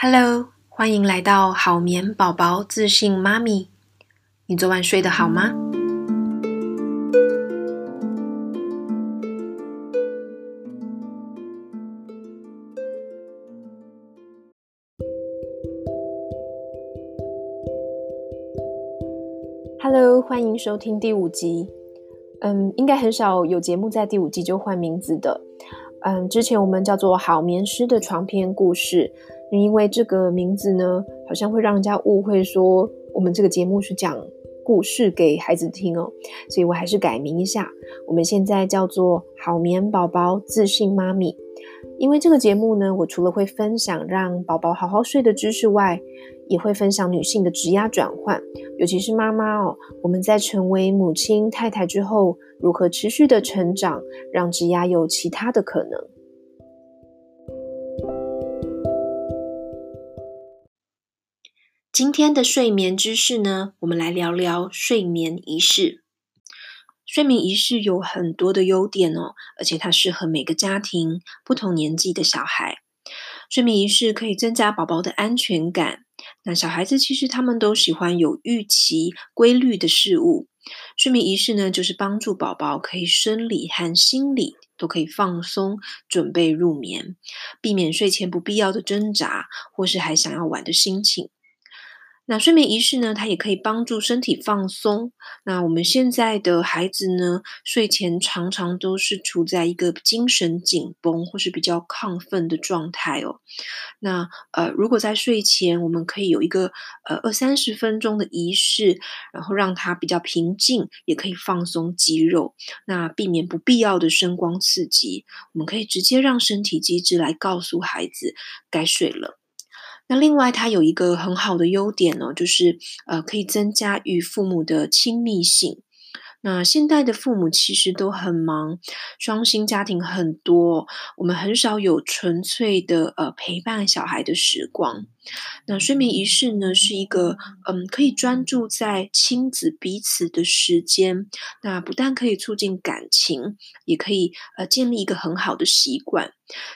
Hello，欢迎来到好眠宝宝自信妈咪。你昨晚睡得好吗？Hello，欢迎收听第五集。嗯，应该很少有节目在第五集就换名字的。嗯，之前我们叫做好眠师的床边故事。因为这个名字呢，好像会让人家误会说我们这个节目是讲故事给孩子听哦，所以我还是改名一下。我们现在叫做好眠宝宝自信妈咪。因为这个节目呢，我除了会分享让宝宝好好睡的知识外，也会分享女性的职涯转换，尤其是妈妈哦，我们在成为母亲、太太之后，如何持续的成长，让职涯有其他的可能。今天的睡眠知识呢，我们来聊聊睡眠仪式。睡眠仪式有很多的优点哦，而且它适合每个家庭、不同年纪的小孩。睡眠仪式可以增加宝宝的安全感。那小孩子其实他们都喜欢有预期、规律的事物。睡眠仪式呢，就是帮助宝宝可以生理和心理都可以放松，准备入眠，避免睡前不必要的挣扎，或是还想要玩的心情。那睡眠仪式呢，它也可以帮助身体放松。那我们现在的孩子呢，睡前常常都是处在一个精神紧绷或是比较亢奋的状态哦。那呃，如果在睡前我们可以有一个呃二三十分钟的仪式，然后让他比较平静，也可以放松肌肉，那避免不必要的声光刺激，我们可以直接让身体机制来告诉孩子该睡了。那另外，它有一个很好的优点哦，就是呃，可以增加与父母的亲密性。那现代的父母其实都很忙，双薪家庭很多，我们很少有纯粹的呃陪伴小孩的时光。那睡眠仪式呢，是一个嗯可以专注在亲子彼此的时间。那不但可以促进感情，也可以呃建立一个很好的习惯。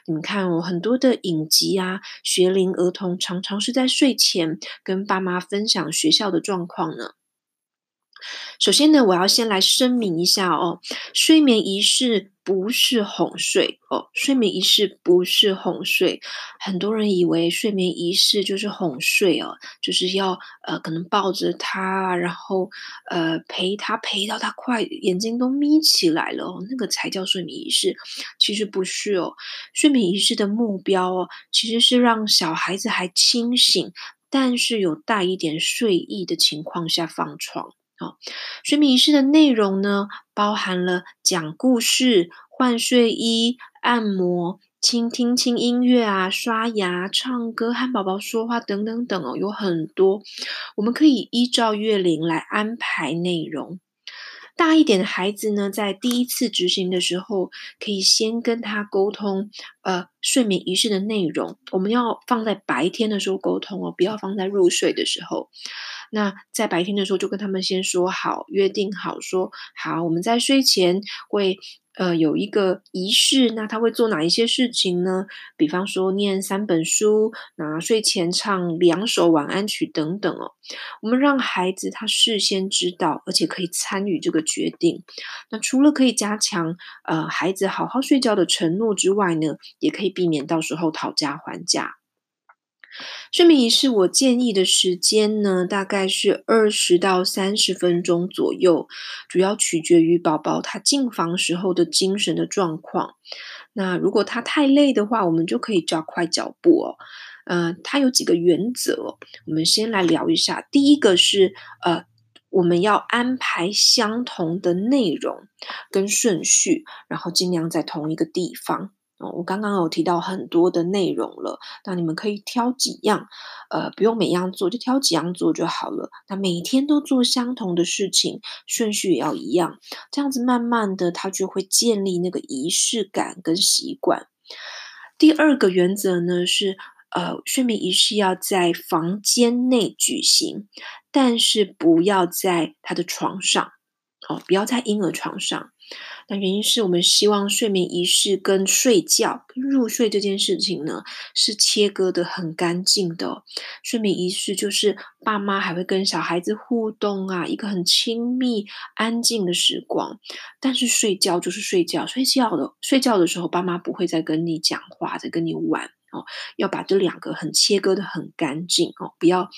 你们看哦，很多的影集啊，学龄儿童常常是在睡前跟爸妈分享学校的状况呢。首先呢，我要先来声明一下哦，睡眠仪式不是哄睡哦，睡眠仪式不是哄睡。很多人以为睡眠仪式就是哄睡哦，就是要呃可能抱着他，然后呃陪他陪到他快眼睛都眯起来了哦，那个才叫睡眠仪式。其实不是哦，睡眠仪式的目标哦，其实是让小孩子还清醒，但是有带一点睡意的情况下放床。睡眠仪式的内容呢，包含了讲故事、换睡衣、按摩、倾听轻音乐啊、刷牙、唱歌、和宝宝说话等等等哦，有很多。我们可以依照月龄来安排内容。大一点的孩子呢，在第一次执行的时候，可以先跟他沟通，呃，睡眠仪式的内容。我们要放在白天的时候沟通哦，不要放在入睡的时候。那在白天的时候，就跟他们先说好，约定好说好，我们在睡前会呃有一个仪式。那他会做哪一些事情呢？比方说念三本书，那睡前唱两首晚安曲等等哦。我们让孩子他事先知道，而且可以参与这个决定。那除了可以加强呃孩子好好睡觉的承诺之外呢，也可以避免到时候讨价还价。睡眠仪式我建议的时间呢，大概是二十到三十分钟左右，主要取决于宝宝他进房时候的精神的状况。那如果他太累的话，我们就可以加快脚步哦。呃，它有几个原则，我们先来聊一下。第一个是呃，我们要安排相同的内容跟顺序，然后尽量在同一个地方。我刚刚有提到很多的内容了，那你们可以挑几样，呃，不用每样做，就挑几样做就好了。那每天都做相同的事情，顺序也要一样，这样子慢慢的，他就会建立那个仪式感跟习惯。第二个原则呢是，呃，睡眠仪式要在房间内举行，但是不要在他的床上，哦，不要在婴儿床上。原因是我们希望睡眠仪式跟睡觉、入睡这件事情呢，是切割的很干净的。睡眠仪式就是爸妈还会跟小孩子互动啊，一个很亲密、安静的时光。但是睡觉就是睡觉，睡觉的睡觉的时候，爸妈不会再跟你讲话，再跟你玩。哦，要把这两个很切割得很干净哦，不要，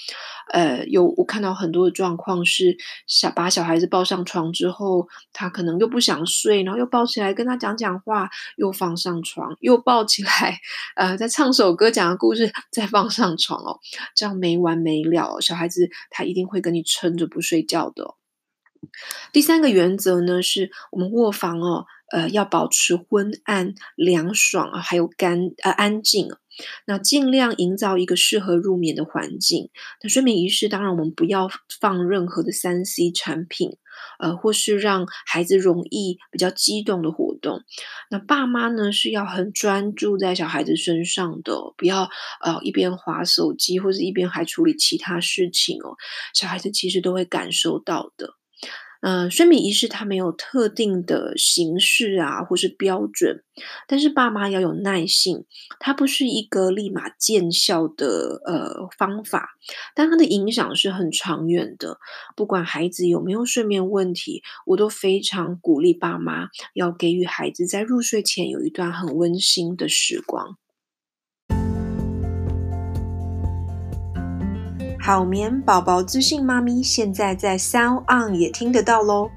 呃，有我看到很多的状况是小把小孩子抱上床之后，他可能又不想睡，然后又抱起来跟他讲讲话，又放上床，又抱起来，呃，再唱首歌讲个故事，再放上床哦，这样没完没了，小孩子他一定会跟你撑着不睡觉的。第三个原则呢，是我们卧房哦，呃，要保持昏暗、凉爽啊，还有干呃安静。那尽量营造一个适合入眠的环境。那睡眠仪式当然我们不要放任何的三 C 产品，呃，或是让孩子容易比较激动的活动。那爸妈呢是要很专注在小孩子身上的，不要呃一边滑手机或者一边还处理其他事情哦。小孩子其实都会感受到的。嗯、睡眠仪式它没有特定的形式啊，或是标准，但是爸妈要有耐性，它不是一个立马见效的呃方法，但它的影响是很长远的。不管孩子有没有睡眠问题，我都非常鼓励爸妈要给予孩子在入睡前有一段很温馨的时光。好眠宝宝资讯妈咪现在在 Sound On 也听得到喽。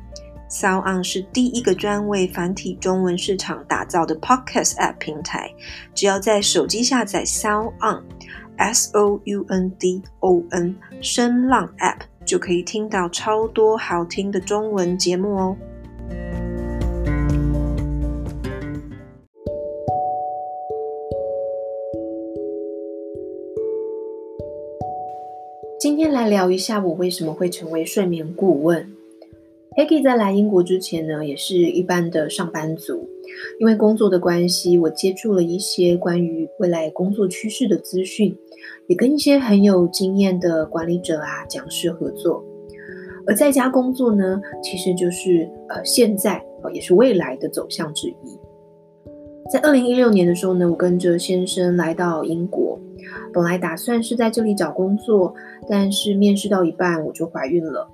Sound On 是第一个专为繁体中文市场打造的 Podcast App 平台，只要在手机下载 Sound On，S O U N D O N 声浪 App 就可以听到超多好听的中文节目哦。今天来聊一下我为什么会成为睡眠顾问。Peggy 在来英国之前呢，也是一般的上班族。因为工作的关系，我接触了一些关于未来工作趋势的资讯，也跟一些很有经验的管理者啊、讲师合作。而在家工作呢，其实就是呃现在也是未来的走向之一。在二零一六年的时候呢，我跟着先生来到英国。本来打算是在这里找工作，但是面试到一半我就怀孕了。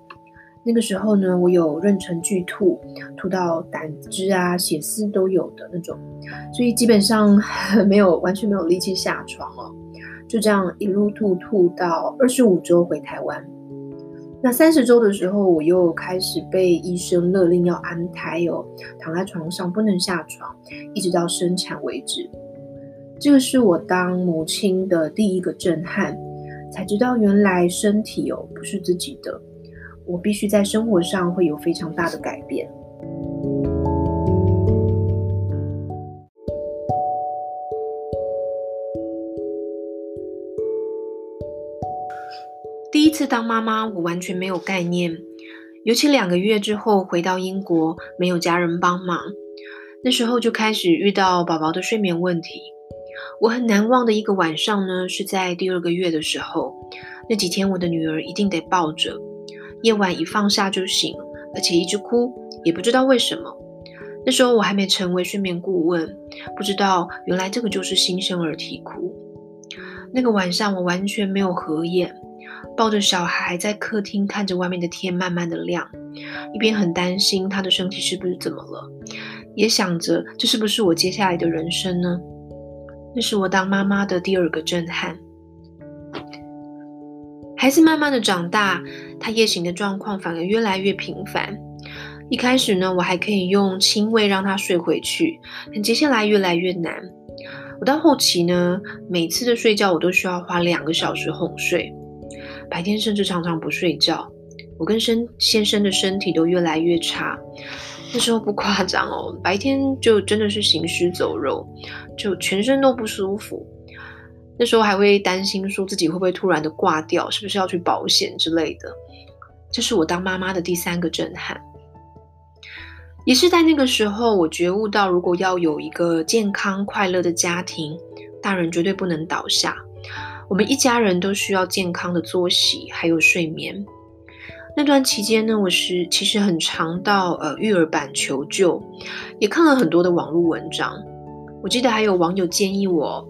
那个时候呢，我有妊娠剧吐，吐到胆汁啊、血丝都有的那种，所以基本上 没有完全没有力气下床哦。就这样一路吐吐到二十五周回台湾。那三十周的时候，我又开始被医生勒令要安胎哦，躺在床上不能下床，一直到生产为止。这个是我当母亲的第一个震撼，才知道原来身体哦不是自己的，我必须在生活上会有非常大的改变。第一次当妈妈，我完全没有概念，尤其两个月之后回到英国，没有家人帮忙，那时候就开始遇到宝宝的睡眠问题。我很难忘的一个晚上呢，是在第二个月的时候。那几天我的女儿一定得抱着，夜晚一放下就醒，而且一直哭，也不知道为什么。那时候我还没成为睡眠顾问，不知道原来这个就是新生儿啼哭。那个晚上我完全没有合眼，抱着小孩在客厅看着外面的天慢慢的亮，一边很担心他的身体是不是怎么了，也想着这是不是我接下来的人生呢？那是我当妈妈的第二个震撼。孩子慢慢的长大，他夜醒的状况反而越来越频繁。一开始呢，我还可以用轻喂让他睡回去，但接下来越来越难。我到后期呢，每次的睡觉我都需要花两个小时哄睡，白天甚至常常不睡觉。我跟先先生的身体都越来越差。那时候不夸张哦，白天就真的是行尸走肉，就全身都不舒服。那时候还会担心说自己会不会突然的挂掉，是不是要去保险之类的。这是我当妈妈的第三个震撼，也是在那个时候，我觉悟到，如果要有一个健康快乐的家庭，大人绝对不能倒下。我们一家人都需要健康的作息，还有睡眠。那段期间呢，我是其实很常到呃育儿版求救，也看了很多的网络文章。我记得还有网友建议我，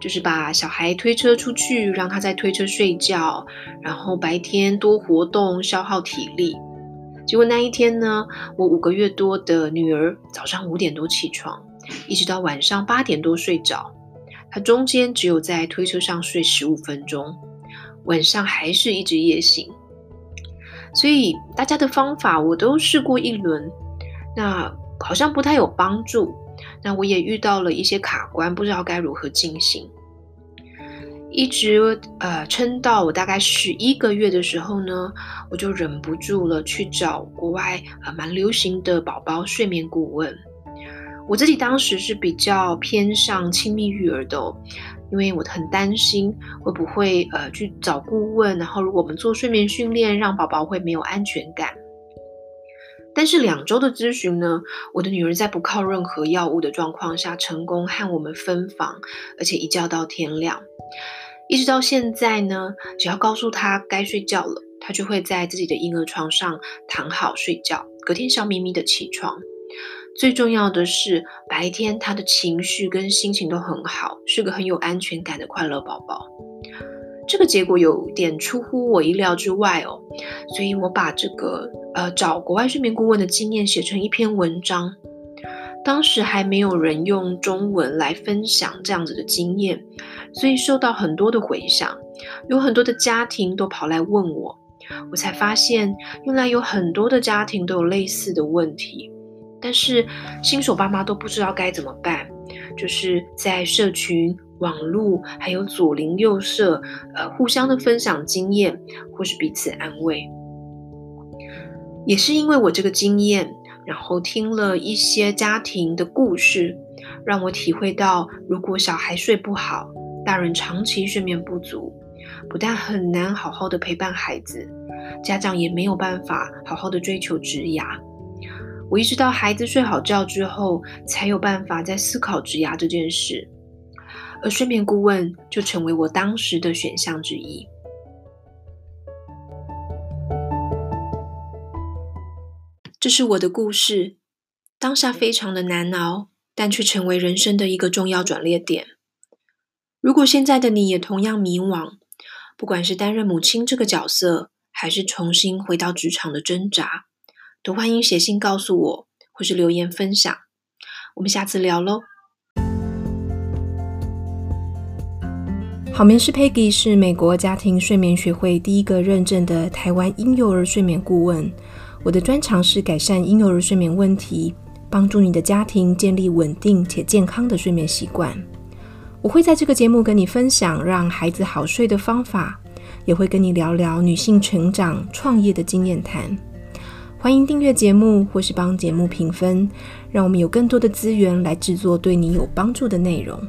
就是把小孩推车出去，让他在推车睡觉，然后白天多活动，消耗体力。结果那一天呢，我五个月多的女儿早上五点多起床，一直到晚上八点多睡着。她中间只有在推车上睡十五分钟，晚上还是一直夜醒。所以大家的方法我都试过一轮，那好像不太有帮助。那我也遇到了一些卡关，不知道该如何进行。一直呃撑到我大概十一个月的时候呢，我就忍不住了去找国外呃蛮流行的宝宝睡眠顾问。我自己当时是比较偏向亲密育儿的哦，因为我很担心会不会呃去找顾问，然后如果我们做睡眠训练，让宝宝会没有安全感。但是两周的咨询呢，我的女儿在不靠任何药物的状况下，成功和我们分房，而且一觉到天亮，一直到现在呢，只要告诉她该睡觉了，她就会在自己的婴儿床上躺好睡觉，隔天笑眯眯的起床。最重要的是，白天他的情绪跟心情都很好，是个很有安全感的快乐宝宝。这个结果有点出乎我意料之外哦，所以我把这个呃找国外睡眠顾问的经验写成一篇文章。当时还没有人用中文来分享这样子的经验，所以受到很多的回响，有很多的家庭都跑来问我，我才发现原来有很多的家庭都有类似的问题，但是新手爸妈都不知道该怎么办，就是在社群。网络还有左邻右舍，呃，互相的分享经验，或是彼此安慰，也是因为我这个经验，然后听了一些家庭的故事，让我体会到，如果小孩睡不好，大人长期睡眠不足，不但很难好好的陪伴孩子，家长也没有办法好好的追求职涯。我一直到孩子睡好觉之后，才有办法在思考职涯这件事。而睡眠顾问就成为我当时的选项之一。这是我的故事，当下非常的难熬，但却成为人生的一个重要转捩点。如果现在的你也同样迷惘，不管是担任母亲这个角色，还是重新回到职场的挣扎，都欢迎写信告诉我，或是留言分享。我们下次聊喽。好眠师 Peggy 是美国家庭睡眠学会第一个认证的台湾婴幼儿睡眠顾问。我的专长是改善婴幼儿睡眠问题，帮助你的家庭建立稳定且健康的睡眠习惯。我会在这个节目跟你分享让孩子好睡的方法，也会跟你聊聊女性成长、创业的经验谈。欢迎订阅节目或是帮节目评分，让我们有更多的资源来制作对你有帮助的内容。